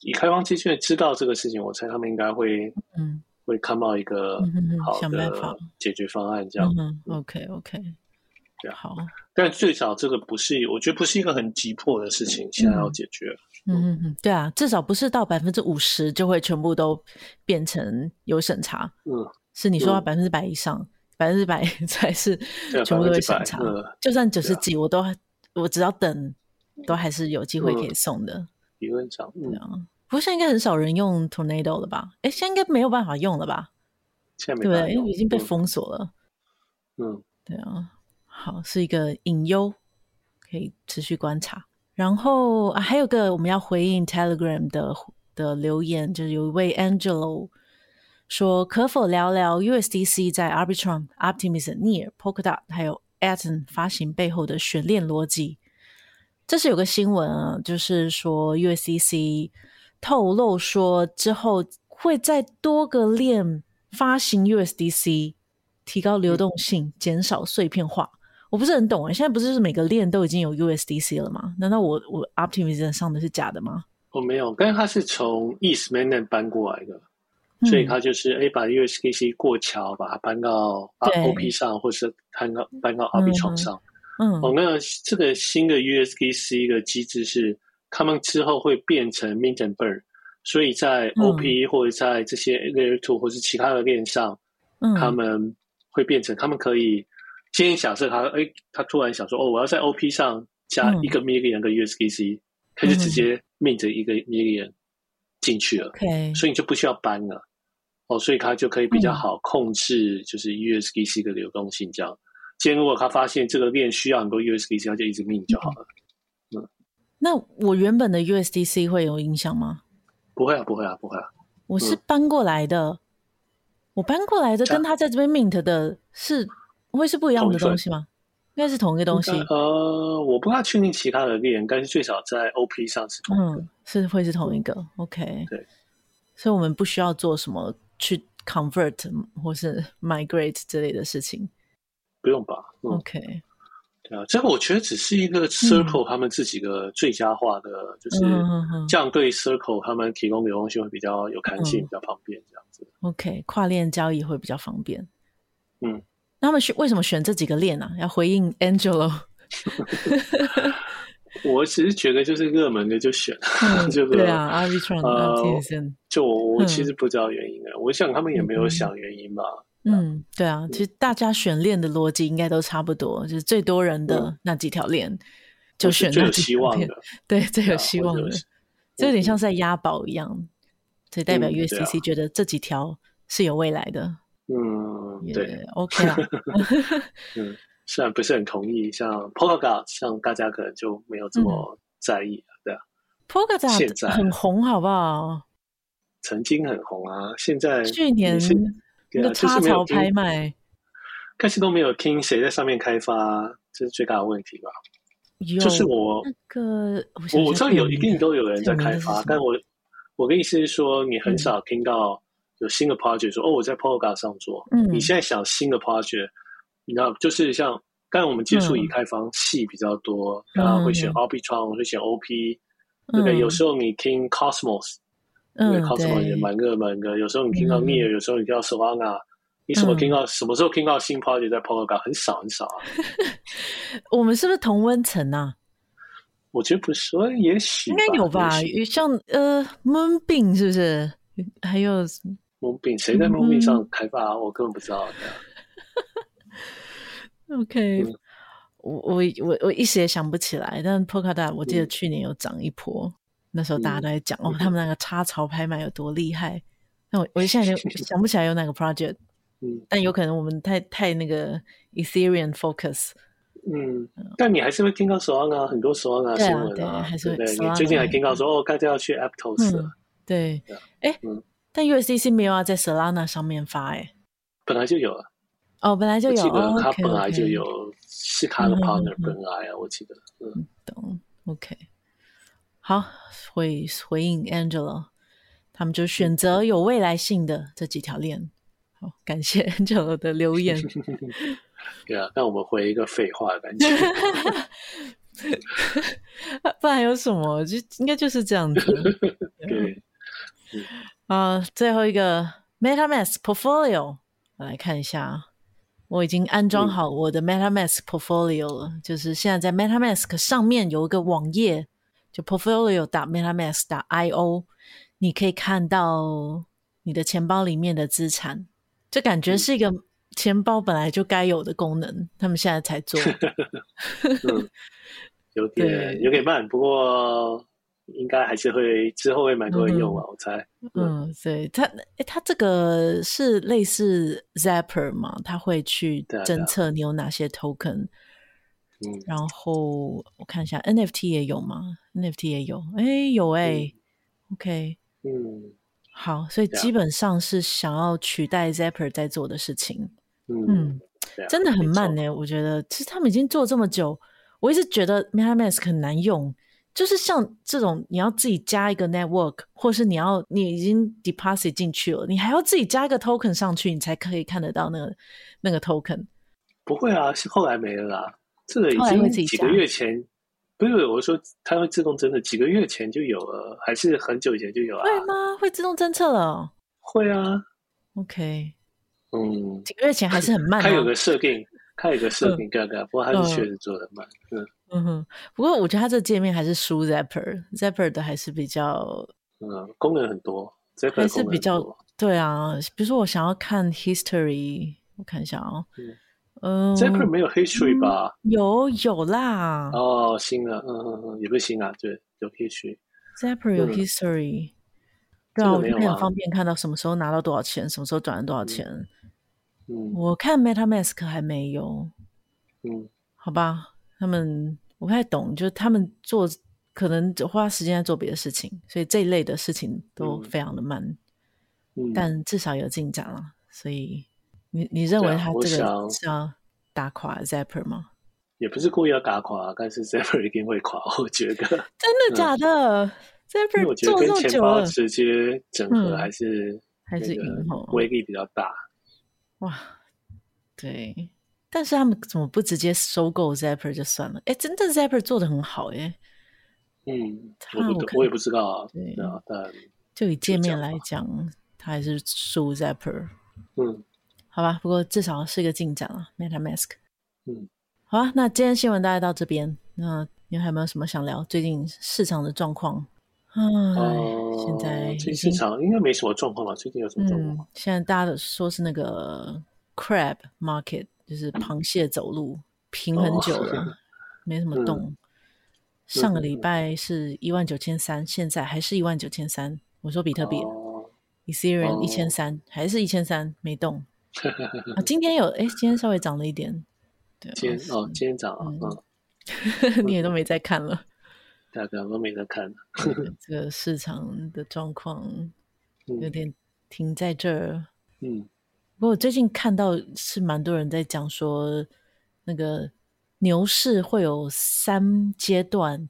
以开放基金会知道这个事情，我猜他们应该会，嗯，会看到一个好的解决方案，这样。嗯，OK，OK，对啊，好。但最少这个不是，我觉得不是一个很急迫的事情，现在要解决。嗯嗯嗯，对啊，至少不是到百分之五十就会全部都变成有审查。嗯，是你说到百分之百以上，百分之百 才是全部都会审查。就算九十几，我都我只要等，都还是有机会可以送的。理论上，嗯，不过现在应该很少人用 Tornado 了吧？哎，现在应该没有办法用了吧？现在没办法用，对，因为已经被封锁了。嗯，对啊，好，是一个隐忧，可以持续观察。然后啊，还有个我们要回应 Telegram 的的留言，就是有一位 Angelo 说，可否聊聊 USDC 在 Arbitrum、Optimism、Near、Polkadot 还有 Atom 发行背后的悬链逻辑？这是有个新闻啊，就是说 USDC 透露说之后会在多个链发行 USDC，提高流动性，减少碎片化。我不是很懂啊，现在不是每个链都已经有 USDC 了吗？难道我我 Optimism 上的是假的吗？我、哦、没有，但是它是从 East Mainnet 搬过来的，所以它就是哎、嗯、把 USDC 过桥，把它搬到 OP 上，或是搬到搬到 Arbitrum 上。嗯嗯，哦，那这个新的 USDC 的机制是，他们之后会变成 mint and burn，所以在 OP 或者在这些 Layer Two 或是其他的链上，嗯，他们会变成，他们可以，今天假设他，哎，他突然想说，哦，我要在 OP 上加一个 million 的 USDC，他就直接 mint 一个 million 进去了，OK，所以你就不需要搬了，哦，所以他就可以比较好控制，就是 USDC 的流动性这样。今天如果他发现这个链需要很多 USDC，他就一直 mint 就好了。嗯，嗯，那我原本的 USDC 会有影响吗？不会啊，不会啊，不会啊。我是搬过来的，嗯、我搬过来的跟他在这边 mint 的是、啊、会是不一样的东西吗？应该是同一个东西。呃，我不太确定其他的链，但是最少在 OP 上是同一个，嗯、是会是同一个。嗯、OK，对，所以我们不需要做什么去 convert 或是 migrate 之类的事情。不用吧、嗯、？OK，对啊，这个我觉得只是一个 Circle 他们自己的最佳化的，嗯、就是这样对 Circle 他们提供流动性会比较有弹性，嗯、比较方便这样子。OK，跨链交易会比较方便。嗯，那他们选为什么选这几个链呢、啊？要回应 Angelo。我其实觉得就是热门的就选，嗯、这个对啊，Arbitrum 呃，就我我其实不知道原因啊，嗯、我想他们也没有想原因吧。嗯，对啊，其实大家选链的逻辑应该都差不多，就是最多人的那几条链就选那几条链，对，最有希望的，这有点像是在押宝一样，所以代表 USDC 觉得这几条是有未来的。嗯，对，OK 啊。嗯，虽然不是很同意，像 Polkadot，像大家可能就没有这么在意，对啊。Polkadot 现在很红，好不好？曾经很红啊，现在去年那个插槽拍卖，开始都没有听谁在上面开发，这是最大的问题吧？就是我那个，我我知道有一定都有人在开发，但我我的意思是说，你很少听到有新的 project 说、嗯、哦，我在 Polkadot 上做。嗯，你现在想新的 project，你知道，就是像刚才我们接触以太坊系比较多，然、嗯、后会选 Arbitrum，会选 OP，对不对？有时候你听 Cosmos。因为 Cosmos 也蛮热门的，有时候你听到 Mir，有时候你听到 Solana，你什么听到、嗯、什么时候听到新 project 在 Polkadot 很少很少啊。我们是不是同温层啊？我觉得不是，也许应该有吧。像呃 Moonbeam 是不是？还有 Moonbeam 谁在 Moonbeam 上开发？我根本不知道。OK，、嗯、我我我我一时也想不起来，但 Polkadot 我记得去年有涨一波。嗯那时候大家都在讲、嗯、哦，他们那个插槽拍卖有多厉害。那我我现在就想不起来有哪个 project，嗯，但有可能我们太太那个 Ethereum focus，嗯，但你还是会听到 Solana 很多 Solana 新闻啊，对，还是会。你最近还听到说哦，大家要去 Aptos 了，对，哎、但 USDC 没有要在 Solana 上面发、欸，哎，本来就有啊，哦，本来就有，记得他本来就。有，是他的 partner 本来啊，我记得，嗯，懂，OK。好，回回应 Angela，他们就选择有未来性的这几条链。好，感谢 Angela 的留言。对啊，那我们回一个废话的感觉。不然有什么？就应该就是这样子。对。啊、uh，最后一个 MetaMask Portfolio，我来看一下。我已经安装好我的 MetaMask Portfolio 了，嗯、就是现在在 MetaMask 上面有一个网页。就 portfolio 打 metamask 打 io，你可以看到你的钱包里面的资产，这感觉是一个钱包本来就该有的功能，嗯、他们现在才做，嗯、有点有点慢，不过应该还是会之后会蛮多人用啊、嗯，我猜。嗯，对，它诶，它这个是类似 Zapper 嘛？它会去侦测你有哪些 token。嗯，然后我看一下 NFT 也有吗？NFT 也有，哎，有哎、嗯、，OK，嗯，好，所以基本上是想要取代 Zapper 在做的事情，嗯，嗯真的很慢呢。我觉得其实他们已经做这么久，我一直觉得 MetaMask 很难用，就是像这种你要自己加一个 network，或是你要你已经 deposit 进去了，你还要自己加一个 token 上去，你才可以看得到那个那个 token。不会啊，是后来没了啦。这个已经几个月前，不是我说它会自动侦测，几个月前就有了，还是很久以前就有啊？会吗？会自动侦测了？会啊。OK，嗯，几个月前还是很慢。它有个设定，它有个设定，嘎嘎，不过它是确实做的慢。嗯嗯哼，不过我觉得它这界面还是输 Zapper，Zapper 的还是比较嗯功能很多，Zapper 还是比较对啊。比如说我想要看 History，我看一下啊、哦。嗯嗯，Zapper 没有 history 吧？嗯、有有啦。哦，新的，嗯嗯嗯，也不是新啊，对，有 history。Zapper 有 history，、嗯、对啊，我就很方便看到什么时候拿到多少钱，什么时候转了多少钱。嗯，我看 MetaMask 还没有。嗯，好吧，他们我不太懂，就是他们做可能花时间在做别的事情，所以这一类的事情都非常的慢。嗯，但至少有进展了，所以。你你认为他这个是要打垮 Zapper 吗？也不是故意要打垮，但是 Zapper 一定会垮。我觉得 真的假的、嗯、？Zapper 做这么久了，直接整合还是、嗯、还是赢，威力比较大。哇，对，但是他们怎么不直接收购 Zapper 就算了？哎，真的 Zapper 做的很好耶。嗯，我不我也不知道啊。对啊，但就以界面来讲，他还是输 Zapper。嗯。好吧，不过至少是一个进展了。MetaMask，嗯，好啊。那今天新闻大概到这边。那你还有没有什么想聊？最近市场的状况？啊、呃，现在市场应该没什么状况吧？最近有什么状况、嗯？现在大家都说是那个 crab market，就是螃蟹走路平很久了，哦、没什么动。嗯、上个礼拜是一万九千三，现在还是一万九千三。我说比特币、哦、，Ethereum 一千三，还是一千三，没动。啊，今天有哎，今天稍微涨了一点。对，今天哦，今天涨了，嗯，你也都没在看了。大家都没得看了。这个市场的状况有点停在这儿。嗯，不过我最近看到是蛮多人在讲说，那个牛市会有三阶段，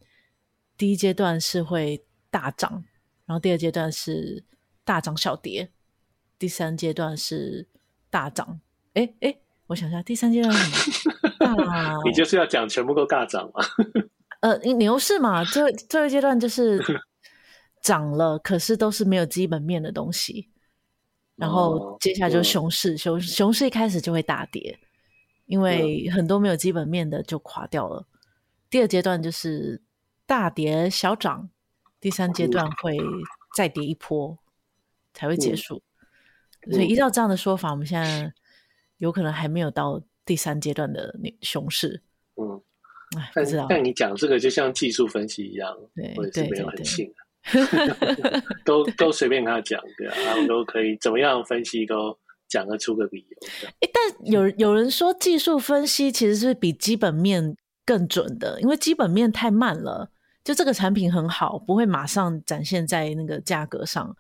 第一阶段是会大涨，然后第二阶段是大涨小跌，第三阶段是大涨。哎哎。我想一下，第三阶段是什么？啊、你就是要讲全部都大涨嘛？呃，牛市嘛，最最后一阶段就是涨了，可是都是没有基本面的东西。然后接下来就是熊市，熊熊市一开始就会大跌，因为很多没有基本面的就垮掉了。第二阶段就是大跌小涨，第三阶段会再跌一波才会结束。所以依照这样的说法，我们现在。有可能还没有到第三阶段的熊市，嗯，哎，不知道。但你讲这个就像技术分析一样，对，我也是没有很信 的，都都随便跟他讲，对啊，他们都可以怎么样分析都讲得出个理由。哎，但有有人说技术分析其实是比基本面更准的，因为基本面太慢了，就这个产品很好，不会马上展现在那个价格上，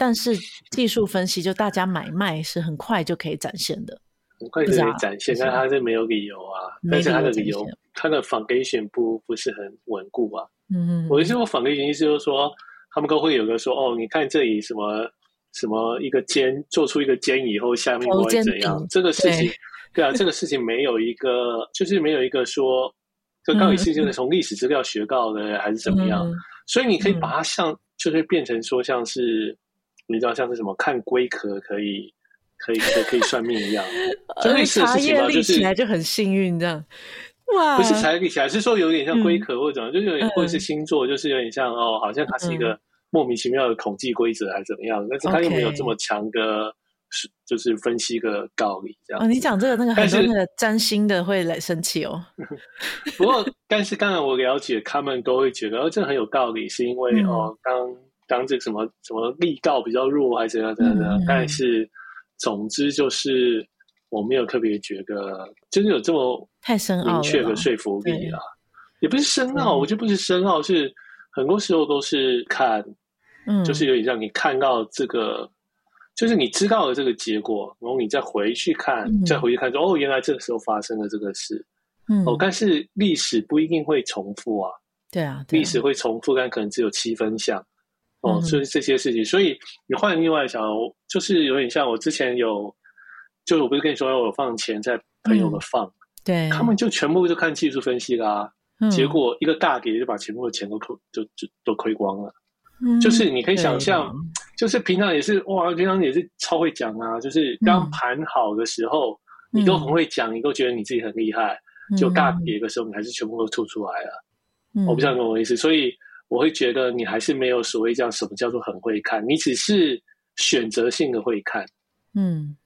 但是技术分析就大家买卖是很快就可以展现的。很快就可以展现，但他是没有理由啊。但是他的理由，他的 foundation 不不是很稳固啊。嗯嗯。我意思，我 foundation 意思就是说，他们都会有个说，哦，你看这里什么什么一个尖，做出一个尖以后，下面会怎样？这个事情，对啊，这个事情没有一个，就是没有一个说，这到底是就是从历史资料学到的，还是怎么样？所以你可以把它像，就是变成说，像是你知道，像是什么看龟壳可以。可以可以可以算命一样，就类似的事情嘛，就是起来就很幸运这样。哇，不是茶叶立起来，是说有点像龟壳或者怎么，就是有点或者是星座，就是有点像哦，好像它是一个莫名其妙的统计规则还是怎么样，但是它又没有这么强的，是就是分析个道理这样。哦你讲这个那个很多那个占星的会来生气哦。不过，但是刚才我了解，他们都会觉得哦，这很有道理，是因为哦，当当这个什么什么力道比较弱，还是怎样怎样怎样，但是。总之就是我没有特别觉得，就是有这么太深奥明确的说服力啊，也不是深奥，我觉得不是深奥，是很多时候都是看，嗯，就是有点让你看到这个，就是你知道了这个结果，然后你再回去看，再回去看说，哦，原来这个时候发生了这个事，嗯，哦，但是历史不一定会重复啊，对啊，历史会重复，但可能只有七分像。哦，所以这些事情，所以你换另外想，就是有点像我之前有，就是我不是跟你说我有放钱在朋友的放，对，他们就全部就看技术分析啦，结果一个大跌就把全部的钱都亏，就就都亏光了。就是你可以想。象，就是平常也是哇，平常也是超会讲啊，就是刚盘好的时候，你都很会讲，你都觉得你自己很厉害，就大跌的时候，你还是全部都吐出来了。我不知道你懂我意思，所以。我会觉得你还是没有所谓叫什么叫做很会看，你只是选择性的会看。嗯，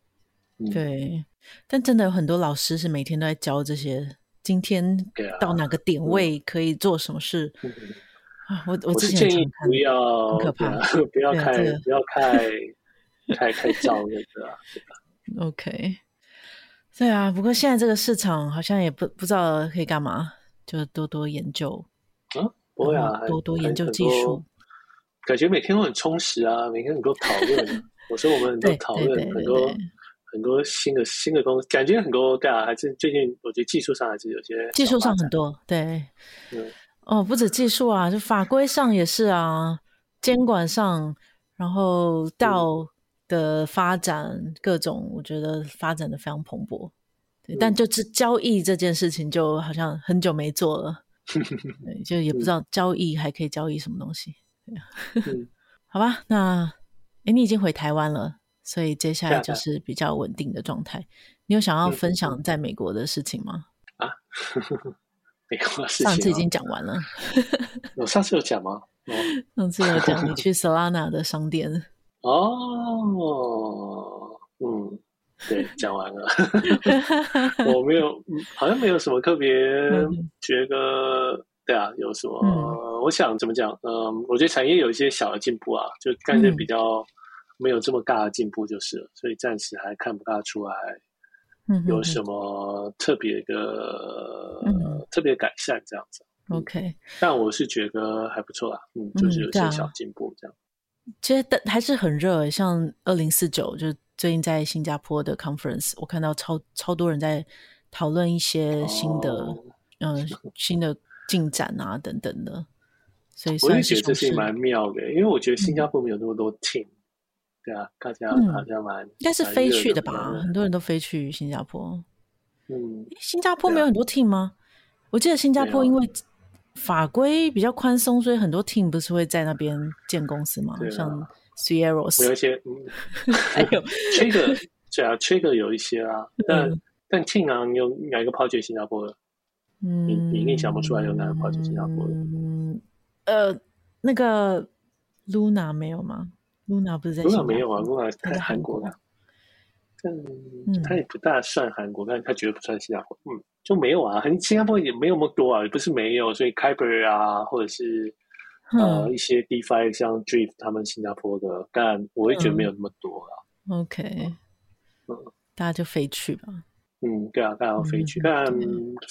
对。但真的有很多老师是每天都在教这些，今天到哪个点位可以做什么事。啊，我我之前建议不要，很可怕，不要太不要太 太太照那个啊。OK，对啊。不过现在这个市场好像也不不知道可以干嘛，就多多研究。嗯。不会啊，多多研究技术，感觉每天都很充实啊，每天很多讨论。我说我们很多讨论，很多很多新的新的东西，感觉很多对啊，还是最近我觉得技术上还是有些技术上很多对。嗯，哦，不止技术啊，就法规上也是啊，监管上，然后道的发展各种，我觉得发展的非常蓬勃。对，但就是交易这件事情，就好像很久没做了。对，就也不知道交易还可以交易什么东西，嗯、好吧？那哎，你已经回台湾了，所以接下来就是比较稳定的状态。你有想要分享在美国的事情吗？啊，美国的事情、啊、上次已经讲完了。我上次有讲吗？上次有讲你去 Solana 的商店。哦，嗯。对，讲完了，我没有，好像没有什么特别觉得，对啊，有什么？嗯、我想怎么讲？嗯，我觉得产业有一些小的进步啊，就感觉比较没有这么大的进步就是了，所以暂时还看不大出来，有什么特别的、嗯、特别改善这样子。OK，但我是觉得还不错啊，嗯，就是有些小进步这样。嗯、其实但还是很热，像二零四九，就最近在新加坡的 conference，我看到超超多人在讨论一些新的，嗯、新的进展啊等等的。所以，我也觉得这是蛮妙的，因为我觉得新加坡没有那么多 team，、嗯、对啊，大家好像蛮，应该是飞去的吧？很多人都飞去新加坡。嗯，新加坡没有很多 team 吗？我记得新加坡因为法规比较宽松，所以很多 team 不是会在那边建公司吗？像 Sierra，有一些，嗯，还有。Trigger，对啊，Trigger 有一些啊，但但你有哪一个抛去新加坡的？嗯，你你一定想不出来有哪个抛去新加坡的？嗯。呃，那个 Luna 没有吗？Luna 不是在 Luna 没有啊，Luna 在韩国的，嗯，他也不大算韩国，但他绝对不算新加坡，嗯，就没有啊，很新加坡也没有那么多啊，也不是没有，所以 Kyber 啊，或者是呃一些 DeFi 像 Drift 他们新加坡的，但我也觉得没有那么多啊。OK，嗯，大家就飞去吧。嗯，对啊，大家要飞去，但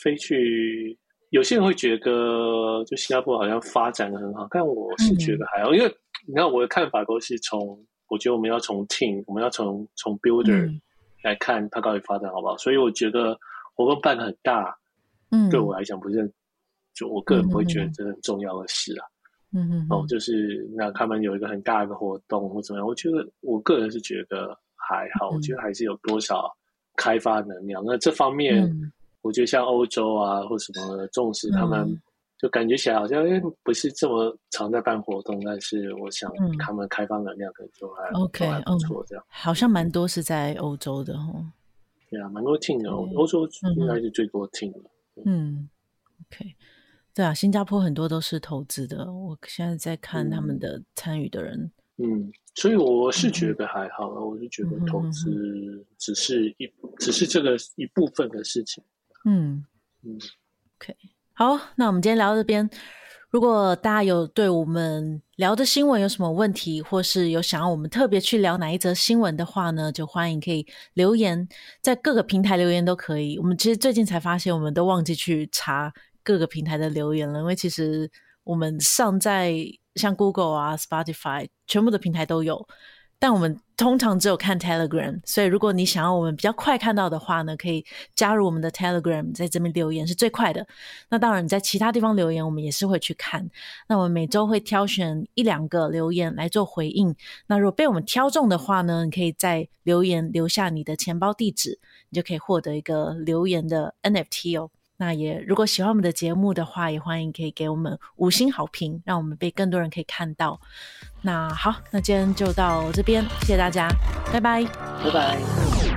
飞去。有些人会觉得，就新加坡好像发展的很好，但我是觉得还好，嗯、因为你看我的看法都是从，我觉得我们要从 team，我们要从从 builder 来看它到底发展好不好。嗯、所以我觉得活动办的很大，嗯，对我来讲不是，就我个人不会觉得这很重要的事啊。嗯嗯，哦，就是那他们有一个很大的活动或怎么样，我觉得我个人是觉得还好，嗯、我觉得还是有多少开发能量。那这方面。嗯我觉得像欧洲啊，或什么重视他们，就感觉起来好像不是这么常在办活动，嗯、但是我想他们开发能量可能就还 OK，还不错，这样、嗯、好像蛮多是在欧洲的哦。对啊，蛮多 team 的，欧洲应该是最多 team 的。嗯，OK，对啊，新加坡很多都是投资的，我现在在看他们的参与的人。嗯，所以我是觉得还好，我是觉得投资只是一，只是这个一部分的事情。嗯嗯，OK，好，那我们今天聊到这边。如果大家有对我们聊的新闻有什么问题，或是有想要我们特别去聊哪一则新闻的话呢，就欢迎可以留言，在各个平台留言都可以。我们其实最近才发现，我们都忘记去查各个平台的留言了，因为其实我们上在像 Google 啊、Spotify，全部的平台都有。但我们通常只有看 Telegram，所以如果你想要我们比较快看到的话呢，可以加入我们的 Telegram，在这边留言是最快的。那当然你在其他地方留言，我们也是会去看。那我们每周会挑选一两个留言来做回应。那如果被我们挑中的话呢，你可以在留言留下你的钱包地址，你就可以获得一个留言的 NFT 哦。那也如果喜欢我们的节目的话，也欢迎可以给我们五星好评，让我们被更多人可以看到。那好，那今天就到这边，谢谢大家，拜拜，拜拜。